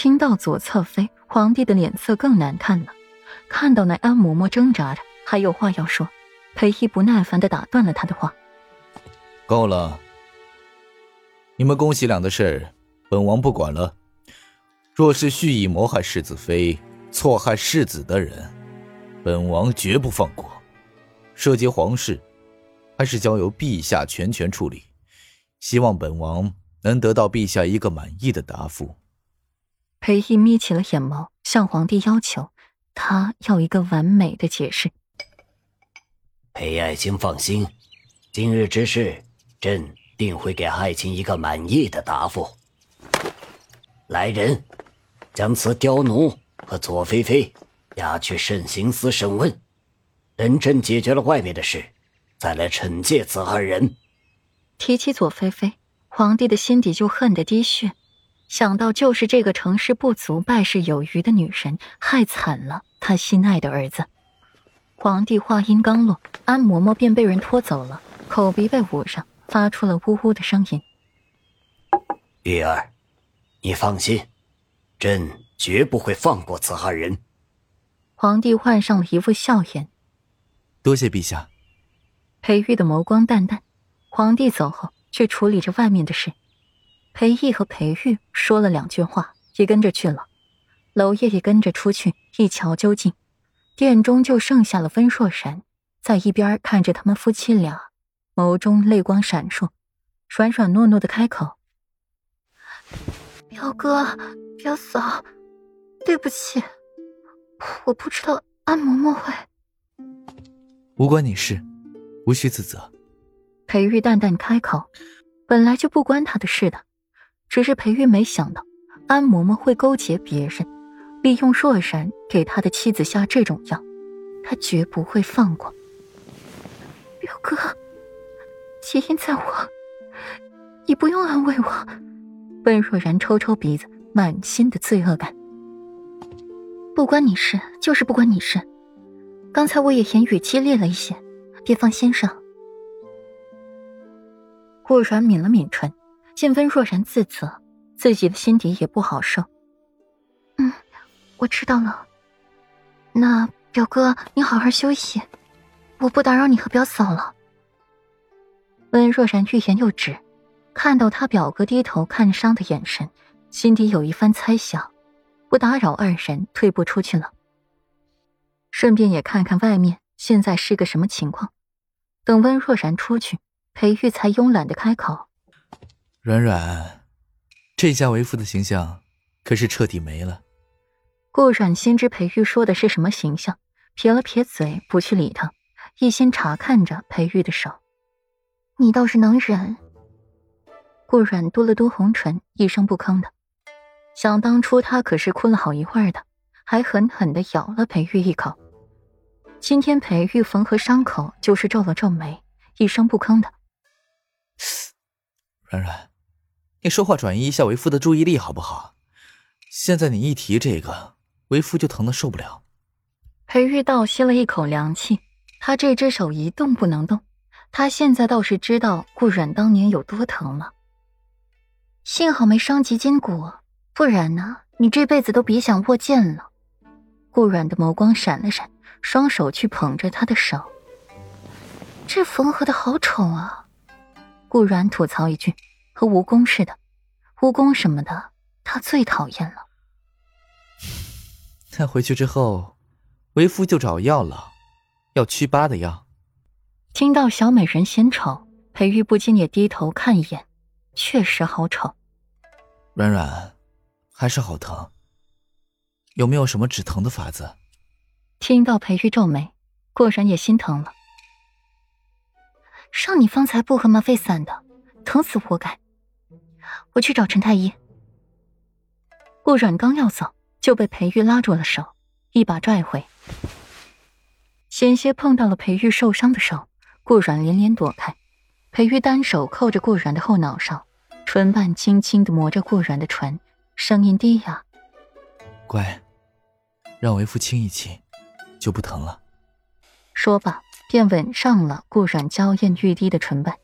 听到左侧妃，皇帝的脸色更难看了。看到那安嬷嬷挣扎着，还有话要说，裴义不耐烦的打断了他的话：“够了，你们恭喜两的事，本王不管了。若是蓄意谋害世子妃、错害世子的人，本王绝不放过。涉及皇室，还是交由陛下全权处理。希望本王能得到陛下一个满意的答复。”裴义眯起了眼眸，向皇帝要求，他要一个完美的解释。裴爱卿放心，今日之事，朕定会给爱卿一个满意的答复。来人，将此刁奴和左菲菲押去慎刑司审问，等朕解决了外面的事，再来惩戒此二人。提起左菲菲，皇帝的心底就恨得滴血。想到就是这个成事不足败事有余的女人，害惨了他心爱的儿子。皇帝话音刚落，安嬷嬷便被人拖走了，口鼻被捂上，发出了呜呜的声音。玉儿，你放心，朕绝不会放过此二人。皇帝换上了一副笑颜。多谢陛下。裴玉的眸光淡淡。皇帝走后，却处理着外面的事。裴毅和裴玉说了两句话，也跟着去了。娄烨也跟着出去一瞧究竟。殿中就剩下了温若然，在一边看着他们夫妻俩，眸中泪光闪烁，软软糯糯的开口：“表哥，表嫂，对不起，我不知道安嬷嬷会……无关你事，无需自责。”裴玉淡淡开口：“本来就不关他的事的。”只是裴玉没想到，安嬷嬷会勾结别人，利用若然给他的妻子下这种药，他绝不会放过。表哥，起因在我，你不用安慰我。温若然抽抽鼻子，满心的罪恶感。不关你事，就是不关你事。刚才我也言语激烈了一些，别放心上。顾然抿了抿唇。见温若然自责，自己的心底也不好受。嗯，我知道了。那表哥，你好好休息，我不打扰你和表嫂了。温若然欲言又止，看到他表哥低头看伤的眼神，心底有一番猜想，不打扰二人，退步出去了。顺便也看看外面现在是个什么情况。等温若然出去，裴玉才慵懒的开口。软软，这下为父的形象可是彻底没了。顾软心知裴玉说的是什么形象，撇了撇嘴，不去理他，一心查看着裴玉的手。你倒是能忍。顾软嘟了嘟红唇，一声不吭的。想当初他可是哭了好一会儿的，还狠狠的咬了裴玉一口。今天裴玉缝合伤口，就是皱了皱眉，一声不吭的。软软，你说话转移一下为夫的注意力好不好？现在你一提这个，为夫就疼的受不了。裴玉倒吸了一口凉气，他这只手一动不能动。他现在倒是知道顾软当年有多疼了。幸好没伤及筋骨，不然呢，你这辈子都别想握剑了。顾软的眸光闪了闪，双手去捧着他的手。这缝合的好丑啊！顾然吐槽一句：“和蜈蚣似的，蜈蚣什么的，他最讨厌了。”那回去之后，为夫就找药了，要祛疤的药。听到小美人嫌丑，裴玉不禁也低头看一眼，确实好丑。软软，还是好疼。有没有什么止疼的法子？听到裴玉皱眉，果然也心疼了。让你方才不喝吗啡散的，疼死活该！我去找陈太医。顾软刚要走，就被裴玉拉住了手，一把拽回。险些碰到了裴玉受伤的手，顾软连连躲开。裴玉单手扣着顾软的后脑勺，唇瓣轻轻的磨着顾软的唇，声音低哑：“乖，让为夫亲一亲，就不疼了。”说罢。便吻上了顾软娇艳欲滴的唇瓣。